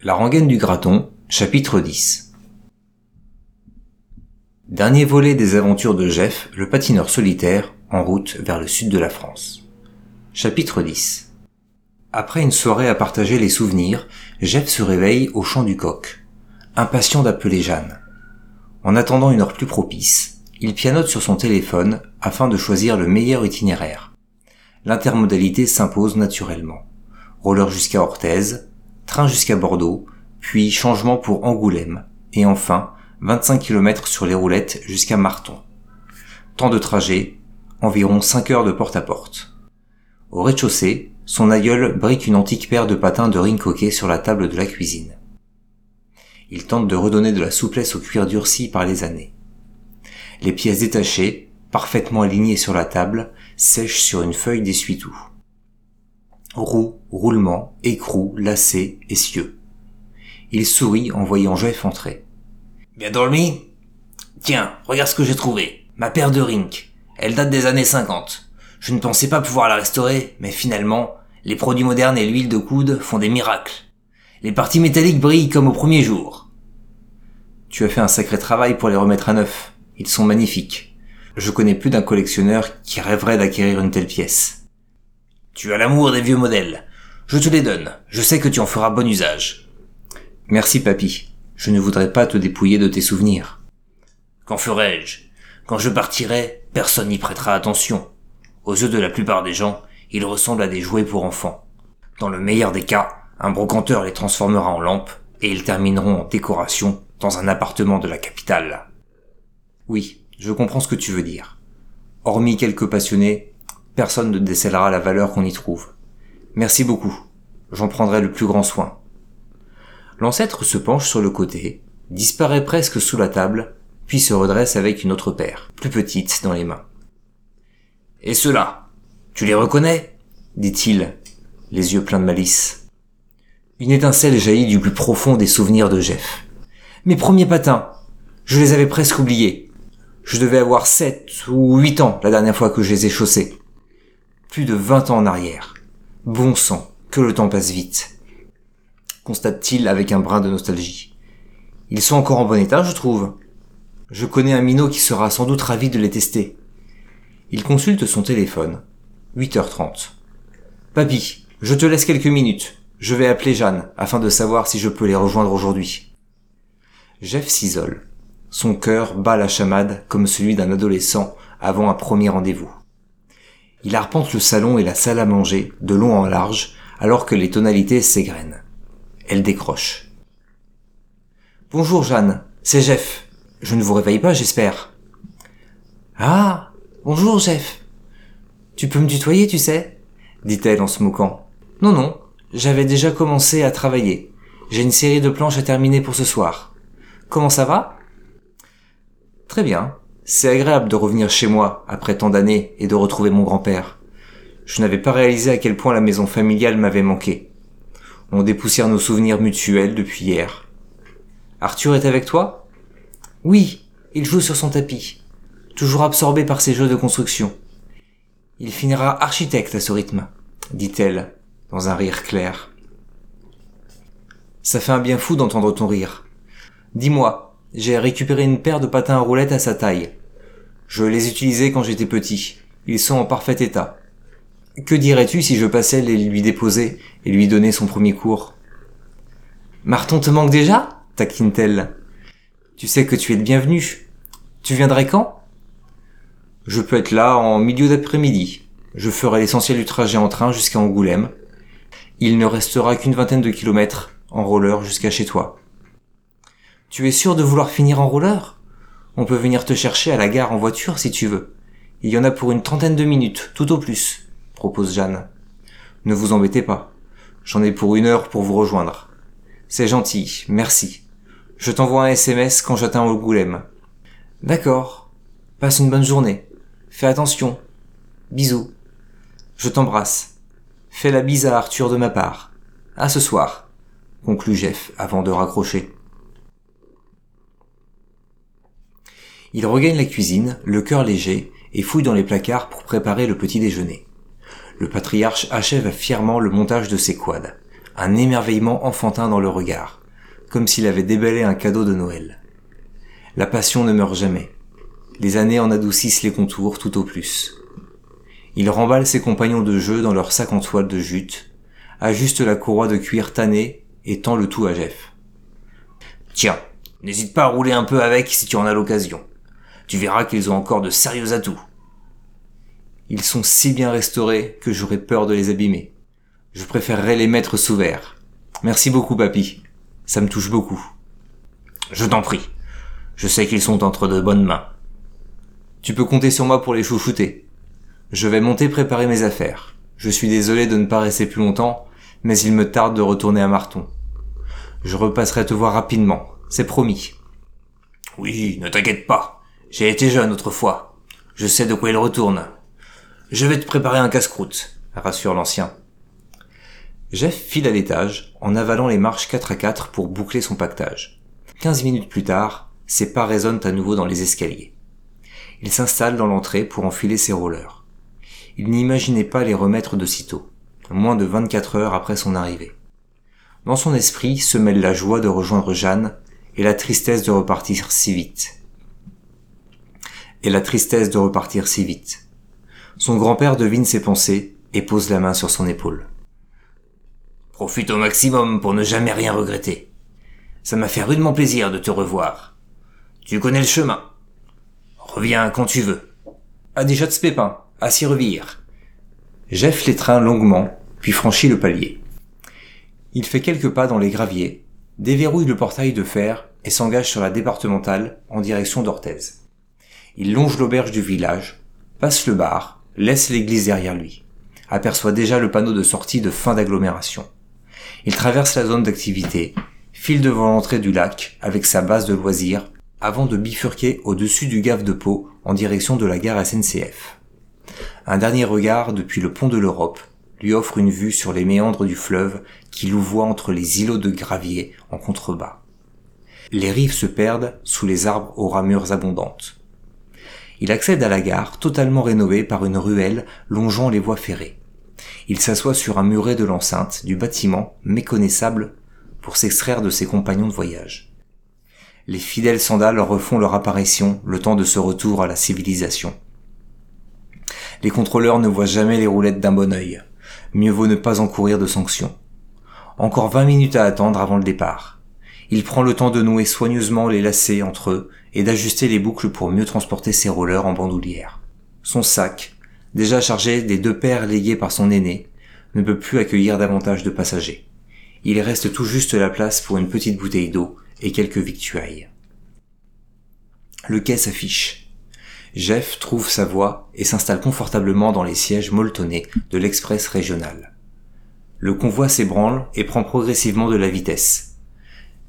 La rengaine du graton, chapitre 10 Dernier volet des aventures de Jeff, le patineur solitaire, en route vers le sud de la France. Chapitre 10 Après une soirée à partager les souvenirs, Jeff se réveille au champ du coq, impatient d'appeler Jeanne. En attendant une heure plus propice, il pianote sur son téléphone afin de choisir le meilleur itinéraire. L'intermodalité s'impose naturellement. Roller jusqu'à Orthez, train jusqu'à Bordeaux, puis changement pour Angoulême, et enfin 25 km sur les roulettes jusqu'à Marton. Temps de trajet, environ 5 heures de porte à porte. Au rez-de-chaussée, son aïeul brique une antique paire de patins de ring coquet sur la table de la cuisine. Il tente de redonner de la souplesse au cuir durci par les années. Les pièces détachées, parfaitement alignées sur la table, sèchent sur une feuille d'essuie-tout roue, roulement, écrou, lacet, essieu. Il sourit en voyant Jeff entrer. Bien dormi? Tiens, regarde ce que j'ai trouvé. Ma paire de rink. Elle date des années 50. Je ne pensais pas pouvoir la restaurer, mais finalement, les produits modernes et l'huile de coude font des miracles. Les parties métalliques brillent comme au premier jour. Tu as fait un sacré travail pour les remettre à neuf. Ils sont magnifiques. Je connais plus d'un collectionneur qui rêverait d'acquérir une telle pièce. Tu as l'amour des vieux modèles. Je te les donne. Je sais que tu en feras bon usage. Merci, papy. Je ne voudrais pas te dépouiller de tes souvenirs. Qu'en ferai-je? Quand je partirai, personne n'y prêtera attention. Aux yeux de la plupart des gens, ils ressemblent à des jouets pour enfants. Dans le meilleur des cas, un brocanteur les transformera en lampes et ils termineront en décoration dans un appartement de la capitale. Oui, je comprends ce que tu veux dire. Hormis quelques passionnés, personne ne décèlera la valeur qu'on y trouve. Merci beaucoup. J'en prendrai le plus grand soin. L'ancêtre se penche sur le côté, disparaît presque sous la table, puis se redresse avec une autre paire, plus petite, dans les mains. Et ceux-là Tu les reconnais? dit-il, les yeux pleins de malice. Une étincelle jaillit du plus profond des souvenirs de Jeff. Mes premiers patins Je les avais presque oubliés. Je devais avoir sept ou huit ans la dernière fois que je les ai chaussés plus de vingt ans en arrière. Bon sang, que le temps passe vite. Constate-t-il avec un brin de nostalgie. Ils sont encore en bon état, je trouve. Je connais un minot qui sera sans doute ravi de les tester. Il consulte son téléphone. 8h30. Papy, je te laisse quelques minutes. Je vais appeler Jeanne afin de savoir si je peux les rejoindre aujourd'hui. Jeff s'isole. Son cœur bat la chamade comme celui d'un adolescent avant un premier rendez-vous. Il arpente le salon et la salle à manger, de long en large, alors que les tonalités s'égrènent. Elle décroche. Bonjour Jeanne, c'est Jeff. Je ne vous réveille pas, j'espère. Ah, bonjour Jeff. Tu peux me tutoyer, tu sais? dit-elle en se moquant. Non, non, j'avais déjà commencé à travailler. J'ai une série de planches à terminer pour ce soir. Comment ça va? Très bien. C'est agréable de revenir chez moi après tant d'années et de retrouver mon grand-père. Je n'avais pas réalisé à quel point la maison familiale m'avait manqué. On dépoussière nos souvenirs mutuels depuis hier. Arthur est avec toi? Oui, il joue sur son tapis, toujours absorbé par ses jeux de construction. Il finira architecte à ce rythme, dit-elle, dans un rire clair. Ça fait un bien fou d'entendre ton rire. Dis-moi, j'ai récupéré une paire de patins à roulettes à sa taille. Je les utilisais quand j'étais petit. Ils sont en parfait état. Que dirais-tu si je passais les lui déposer et lui donner son premier cours? Marton te manque déjà? taquine-t-elle. Tu sais que tu es le bienvenu. Tu viendrais quand? Je peux être là en milieu d'après-midi. Je ferai l'essentiel du trajet en train jusqu'à Angoulême. Il ne restera qu'une vingtaine de kilomètres en roller jusqu'à chez toi. Tu es sûr de vouloir finir en roller? On peut venir te chercher à la gare en voiture si tu veux. Il y en a pour une trentaine de minutes, tout au plus, propose Jeanne. Ne vous embêtez pas. J'en ai pour une heure pour vous rejoindre. C'est gentil, merci. Je t'envoie un SMS quand j'atteins Angoulême. D'accord. Passe une bonne journée. Fais attention. Bisous. Je t'embrasse. Fais la bise à Arthur de ma part. À ce soir, conclut Jeff avant de raccrocher. Il regagne la cuisine, le cœur léger, et fouille dans les placards pour préparer le petit déjeuner. Le patriarche achève fièrement le montage de ses quads. un émerveillement enfantin dans le regard, comme s'il avait déballé un cadeau de Noël. La passion ne meurt jamais. Les années en adoucissent les contours tout au plus. Il remballe ses compagnons de jeu dans leur sac en toile de jute, ajuste la courroie de cuir tanné et tend le tout à Jeff. Tiens, n'hésite pas à rouler un peu avec si tu en as l'occasion. Tu verras qu'ils ont encore de sérieux atouts. Ils sont si bien restaurés que j'aurais peur de les abîmer. Je préférerais les mettre sous verre. Merci beaucoup, papy. Ça me touche beaucoup. Je t'en prie. Je sais qu'ils sont entre de bonnes mains. Tu peux compter sur moi pour les chouchouter. Je vais monter préparer mes affaires. Je suis désolé de ne pas rester plus longtemps, mais il me tarde de retourner à Marton. Je repasserai te voir rapidement, c'est promis. Oui, ne t'inquiète pas. J'ai été jeune autrefois. Je sais de quoi il retourne. Je vais te préparer un casse-croûte, rassure l'ancien. Jeff file à l'étage, en avalant les marches 4 à 4 pour boucler son pactage. Quinze minutes plus tard, ses pas résonnent à nouveau dans les escaliers. Il s'installe dans l'entrée pour enfiler ses rollers il n'imaginait pas les remettre de sitôt, moins de 24 heures après son arrivée. Dans son esprit se mêle la joie de rejoindre Jeanne et la tristesse de repartir si vite. Et la tristesse de repartir si vite. Son grand-père devine ses pensées et pose la main sur son épaule. Profite au maximum pour ne jamais rien regretter. Ça m'a fait rudement plaisir de te revoir. Tu connais le chemin. Reviens quand tu veux. À déjà de pépin à s'y revire. Jeff l'étreint longuement, puis franchit le palier. Il fait quelques pas dans les graviers, déverrouille le portail de fer et s'engage sur la départementale en direction d'Orthez. Il longe l'auberge du village, passe le bar, laisse l'église derrière lui, aperçoit déjà le panneau de sortie de fin d'agglomération. Il traverse la zone d'activité, file devant l'entrée du lac avec sa base de loisirs avant de bifurquer au-dessus du gave de peau en direction de la gare SNCF. Un dernier regard depuis le pont de l'Europe lui offre une vue sur les méandres du fleuve qui louvoie entre les îlots de gravier en contrebas. Les rives se perdent sous les arbres aux ramures abondantes. Il accède à la gare totalement rénovée par une ruelle longeant les voies ferrées. Il s'assoit sur un muret de l'enceinte du bâtiment méconnaissable pour s'extraire de ses compagnons de voyage. Les fidèles sandales refont leur apparition le temps de ce retour à la civilisation. Les contrôleurs ne voient jamais les roulettes d'un bon œil. Mieux vaut ne pas encourir de sanctions. Encore vingt minutes à attendre avant le départ. Il prend le temps de nouer soigneusement les lacets entre eux et d'ajuster les boucles pour mieux transporter ses rollers en bandoulière. Son sac, déjà chargé des deux paires léguées par son aîné, ne peut plus accueillir davantage de passagers. Il reste tout juste la place pour une petite bouteille d'eau et quelques victuailles. Le quai s'affiche. Jeff trouve sa voie et s'installe confortablement dans les sièges molletonnés de l'express régional. Le convoi s'ébranle et prend progressivement de la vitesse.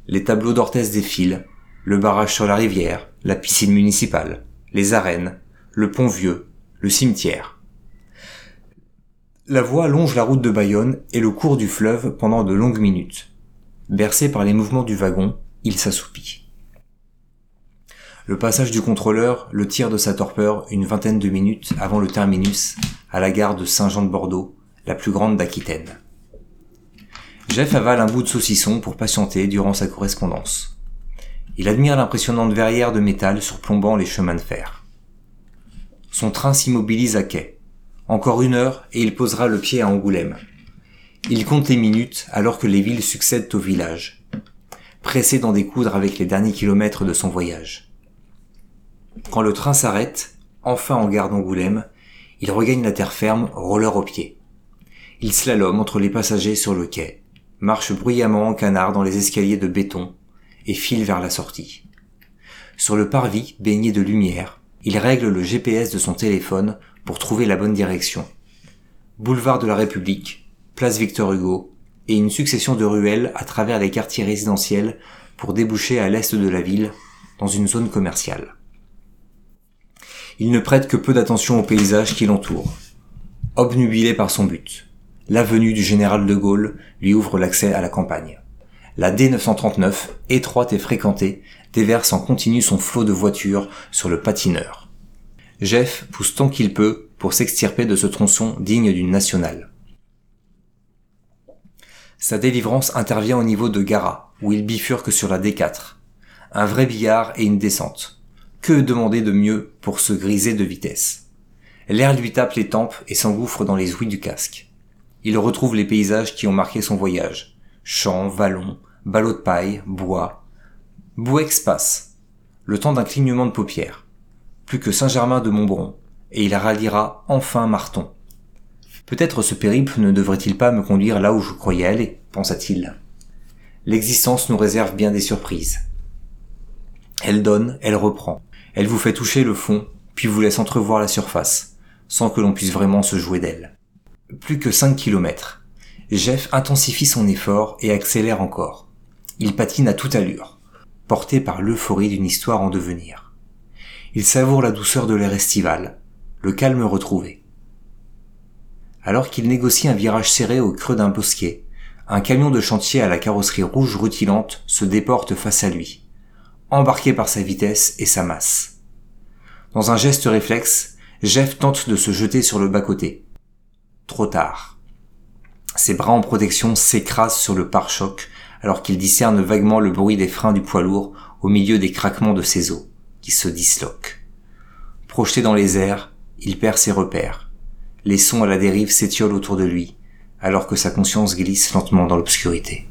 Les tableaux d'Orthès défilent, le barrage sur la rivière, la piscine municipale, les arènes, le pont vieux, le cimetière. La voie longe la route de Bayonne et le cours du fleuve pendant de longues minutes. Bercé par les mouvements du wagon, il s'assoupit. Le passage du contrôleur le tire de sa torpeur une vingtaine de minutes avant le terminus à la gare de Saint-Jean-de-Bordeaux, la plus grande d'Aquitaine. Jeff avale un bout de saucisson pour patienter durant sa correspondance. Il admire l'impressionnante verrière de métal surplombant les chemins de fer. Son train s'immobilise à quai. Encore une heure et il posera le pied à Angoulême. Il compte les minutes alors que les villes succèdent au village, pressé d'en découdre avec les derniers kilomètres de son voyage. Quand le train s'arrête, enfin en gare d'Angoulême, il regagne la terre ferme, roller au pied. Il slalome entre les passagers sur le quai, marche bruyamment en canard dans les escaliers de béton et file vers la sortie. Sur le parvis baigné de lumière, il règle le GPS de son téléphone pour trouver la bonne direction. Boulevard de la République, place Victor Hugo et une succession de ruelles à travers les quartiers résidentiels pour déboucher à l'est de la ville, dans une zone commerciale il ne prête que peu d'attention au paysage qui l'entoure. Obnubilé par son but, l'avenue du général de Gaulle lui ouvre l'accès à la campagne. La D939, étroite et fréquentée, déverse en continu son flot de voitures sur le patineur. Jeff pousse tant qu'il peut pour s'extirper de ce tronçon digne d'une nationale. Sa délivrance intervient au niveau de Gara, où il bifurque sur la D4. Un vrai billard et une descente. Que demander de mieux pour se griser de vitesse? L'air lui tape les tempes et s'engouffre dans les ouïes du casque. Il retrouve les paysages qui ont marqué son voyage. Champs, vallons, ballots de paille, bois. Bouex passe. Le temps d'un clignement de paupières. Plus que Saint-Germain de Montbron. Et il ralliera enfin Marton. Peut-être ce périple ne devrait-il pas me conduire là où je croyais aller, pensa-t-il. L'existence nous réserve bien des surprises. Elle donne, elle reprend. Elle vous fait toucher le fond, puis vous laisse entrevoir la surface, sans que l'on puisse vraiment se jouer d'elle. Plus que 5 kilomètres. Jeff intensifie son effort et accélère encore. Il patine à toute allure, porté par l'euphorie d'une histoire en devenir. Il savoure la douceur de l'air estival, le calme retrouvé alors qu'il négocie un virage serré au creux d'un bosquet. Un camion de chantier à la carrosserie rouge rutilante se déporte face à lui, embarqué par sa vitesse et sa masse. Dans un geste réflexe, Jeff tente de se jeter sur le bas-côté. Trop tard. Ses bras en protection s'écrasent sur le pare-choc alors qu'il discerne vaguement le bruit des freins du poids lourd au milieu des craquements de ses os, qui se disloquent. Projeté dans les airs, il perd ses repères les sons à la dérive s'étiolent autour de lui, alors que sa conscience glisse lentement dans l'obscurité.